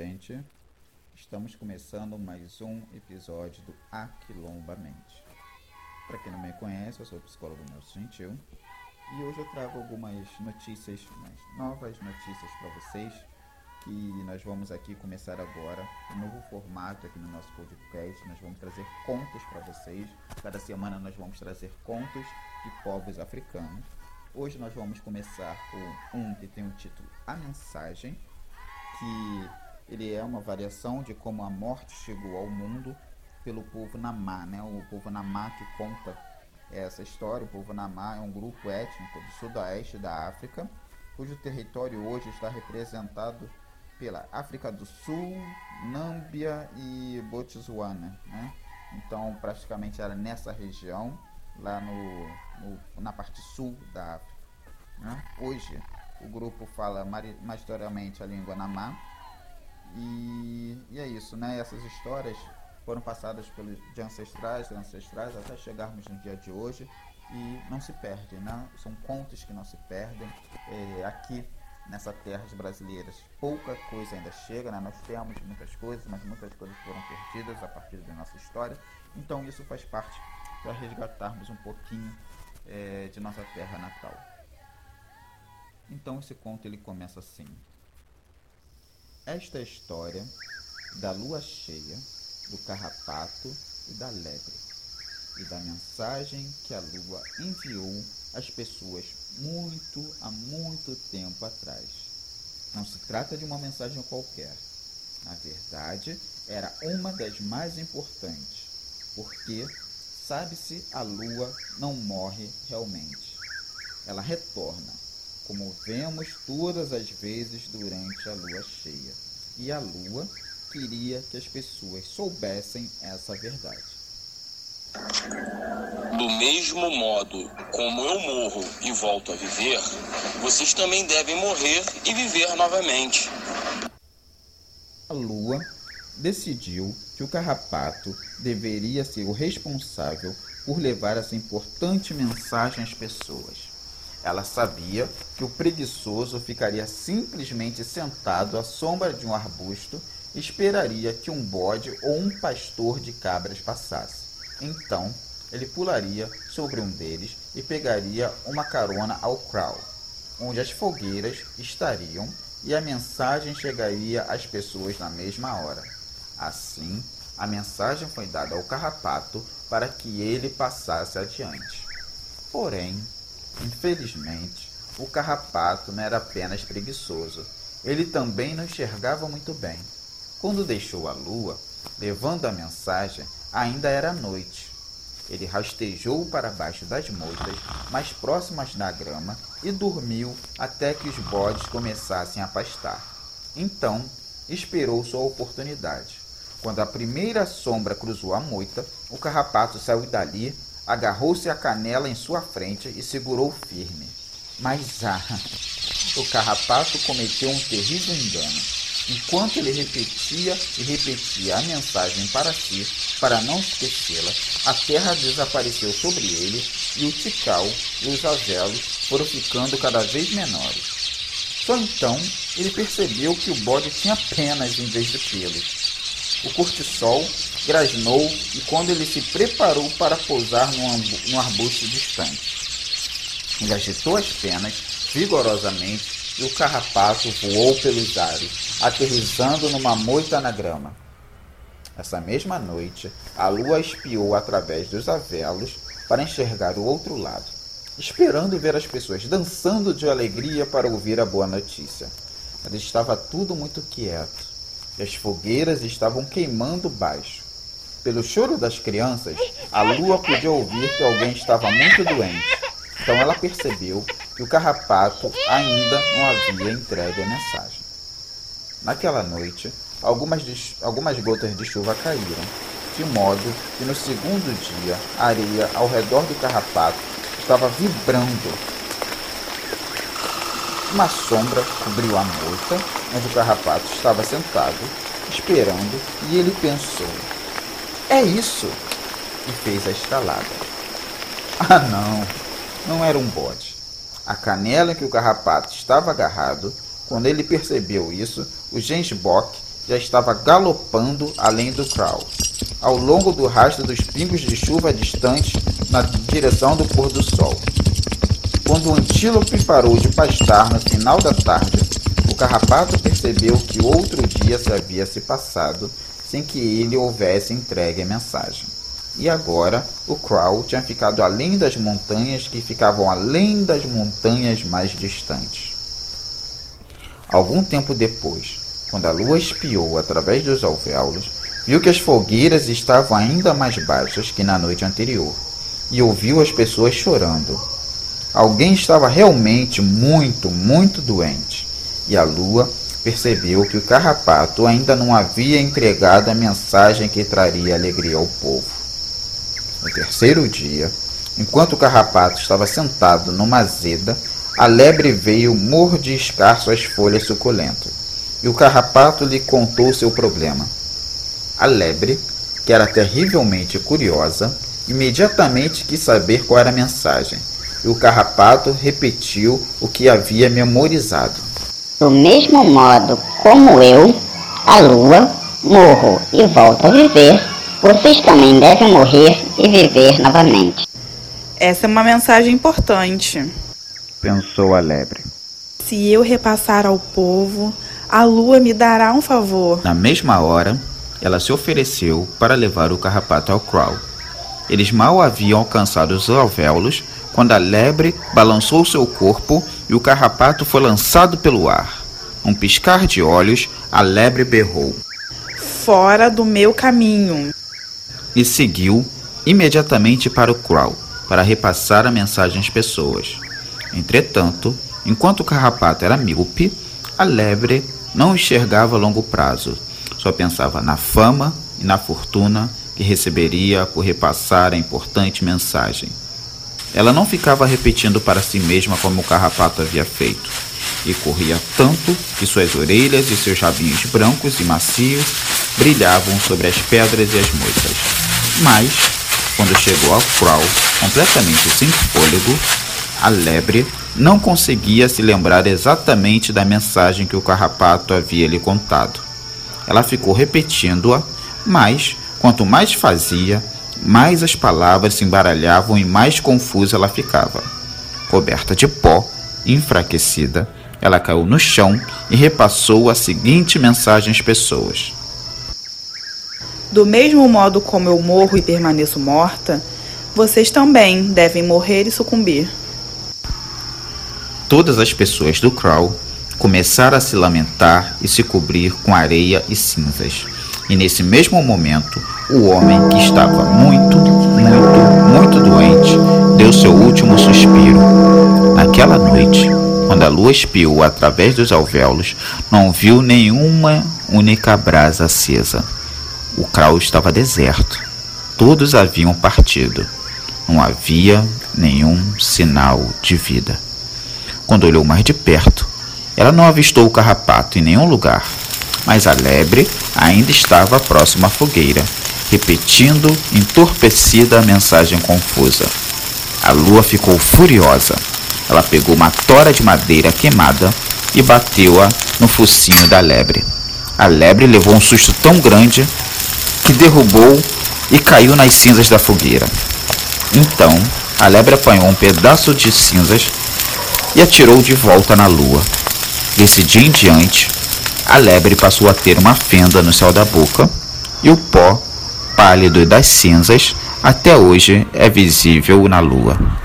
gente? Estamos começando mais um episódio do Aquilombamente. Para quem não me conhece, eu sou o psicólogo Nelson Gentil e hoje eu trago algumas notícias, novas notícias para vocês que nós vamos aqui começar agora um novo formato aqui no nosso podcast. Nós vamos trazer contos para vocês. Cada semana nós vamos trazer contos de povos africanos. Hoje nós vamos começar com um que tem o título A Mensagem, que ele é uma variação de como a morte chegou ao mundo pelo povo Namá, né? O povo Namá que conta essa história. O povo Namá é um grupo étnico do sudoeste da África, cujo território hoje está representado pela África do Sul, Nâmbia e Botswana, né? Então, praticamente era nessa região, lá no, no na parte sul da África. Né? Hoje, o grupo fala majoritariamente a língua Namá, e, e é isso, né? Essas histórias foram passadas pelos, de ancestrais, de ancestrais, até chegarmos no dia de hoje e não se perdem, né? São contos que não se perdem. É, aqui nessa terra brasileiras pouca coisa ainda chega, né? Nós temos muitas coisas, mas muitas coisas foram perdidas a partir da nossa história. Então isso faz parte para resgatarmos um pouquinho é, de nossa terra natal. Então esse conto ele começa assim. Esta história da lua cheia, do carrapato e da lebre, e da mensagem que a lua enviou às pessoas muito há muito tempo atrás. Não se trata de uma mensagem qualquer. Na verdade, era uma das mais importantes, porque, sabe-se, a lua não morre realmente. Ela retorna como vemos todas as vezes durante a lua cheia. E a lua queria que as pessoas soubessem essa verdade. Do mesmo modo como eu morro e volto a viver, vocês também devem morrer e viver novamente. A lua decidiu que o carrapato deveria ser o responsável por levar essa importante mensagem às pessoas. Ela sabia que o preguiçoso ficaria simplesmente sentado à sombra de um arbusto e esperaria que um bode ou um pastor de cabras passasse. Então, ele pularia sobre um deles e pegaria uma carona ao crawl, onde as fogueiras estariam e a mensagem chegaria às pessoas na mesma hora. Assim, a mensagem foi dada ao carrapato para que ele passasse adiante. Porém, Infelizmente, o carrapato não era apenas preguiçoso, ele também não enxergava muito bem. Quando deixou a lua, levando a mensagem, ainda era noite. Ele rastejou para baixo das moitas, mais próximas da grama, e dormiu até que os bodes começassem a pastar. Então, esperou sua oportunidade. Quando a primeira sombra cruzou a moita, o carrapato saiu dali agarrou-se à canela em sua frente e segurou firme. Mas ah, o carrapato cometeu um terrível engano. Enquanto ele repetia e repetia a mensagem para si, para não esquecê-la, a terra desapareceu sobre ele e o tical e os azelos foram ficando cada vez menores. Só então ele percebeu que o bode tinha penas em vez de pelos. O cortisol grasnou e quando ele se preparou para pousar num arbusto distante. Ele agitou as penas vigorosamente e o carrapato voou pelos ares, aterrissando numa moita na grama. Essa mesma noite, a lua espiou através dos avelos para enxergar o outro lado, esperando ver as pessoas dançando de alegria para ouvir a boa notícia. Mas estava tudo muito quieto e as fogueiras estavam queimando baixo. Pelo choro das crianças, a lua podia ouvir que alguém estava muito doente. Então ela percebeu que o carrapato ainda não havia entregue a mensagem. Naquela noite, algumas, algumas gotas de chuva caíram, de modo que no segundo dia a areia ao redor do carrapato estava vibrando. Uma sombra cobriu a moita onde o carrapato estava sentado, esperando, e ele pensou: é isso! E fez a escalada. Ah, não! Não era um bode. A canela em que o carrapato estava agarrado, quando ele percebeu isso, o Gensbok já estava galopando além do Crow, ao longo do rastro dos pingos de chuva distantes na direção do pôr do sol. Quando o antílope parou de pastar no final da tarde, o carrapato percebeu que outro dia se havia se passado sem que ele houvesse entregue a mensagem. E agora o Crow tinha ficado além das montanhas que ficavam além das montanhas mais distantes. Algum tempo depois, quando a lua espiou através dos alvéolos, viu que as fogueiras estavam ainda mais baixas que na noite anterior e ouviu as pessoas chorando. Alguém estava realmente muito, muito doente e a lua percebeu que o carrapato ainda não havia entregado a mensagem que traria alegria ao povo. No terceiro dia, enquanto o carrapato estava sentado numa azeda, a lebre veio mordiscar suas folhas suculentas, e o carrapato lhe contou seu problema. A lebre, que era terrivelmente curiosa, imediatamente quis saber qual era a mensagem, e o carrapato repetiu o que havia memorizado. Do mesmo modo como eu, a lua, morro e volto a viver, vocês também devem morrer e viver novamente. Essa é uma mensagem importante pensou a lebre. Se eu repassar ao povo, a lua me dará um favor. Na mesma hora, ela se ofereceu para levar o carrapato ao Crow. Eles mal haviam alcançado os alvéolos quando a lebre balançou seu corpo e o carrapato foi lançado pelo ar. Um piscar de olhos, a lebre berrou: Fora do meu caminho! E seguiu imediatamente para o Crow para repassar a mensagem às pessoas. Entretanto, enquanto o carrapato era míope, a lebre não enxergava a longo prazo, só pensava na fama e na fortuna que receberia por repassar a importante mensagem. Ela não ficava repetindo para si mesma como o carrapato havia feito, e corria tanto que suas orelhas e seus rabinhos brancos e macios brilhavam sobre as pedras e as moitas. Mas, quando chegou ao Crow, completamente sem fôlego, a lebre não conseguia se lembrar exatamente da mensagem que o carrapato havia lhe contado. Ela ficou repetindo-a, mas, quanto mais fazia, mais as palavras se embaralhavam e mais confusa ela ficava. Coberta de pó, enfraquecida, ela caiu no chão e repassou a seguinte mensagem às pessoas: Do mesmo modo como eu morro e permaneço morta, vocês também devem morrer e sucumbir todas as pessoas do Crow começaram a se lamentar e se cobrir com areia e cinzas. E nesse mesmo momento, o homem que estava muito, muito, muito doente deu seu último suspiro. Naquela noite, quando a lua espiou através dos alvéolos, não viu nenhuma única brasa acesa. O Crow estava deserto. Todos haviam partido. Não havia nenhum sinal de vida. Quando olhou mais de perto, ela não avistou o carrapato em nenhum lugar, mas a lebre ainda estava próxima à fogueira, repetindo entorpecida a mensagem confusa. A lua ficou furiosa. Ela pegou uma tora de madeira queimada e bateu-a no focinho da lebre. A lebre levou um susto tão grande que derrubou e caiu nas cinzas da fogueira. Então, a lebre apanhou um pedaço de cinzas e atirou de volta na lua. Desse dia em diante, a lebre passou a ter uma fenda no céu da boca e o pó pálido das cinzas até hoje é visível na lua.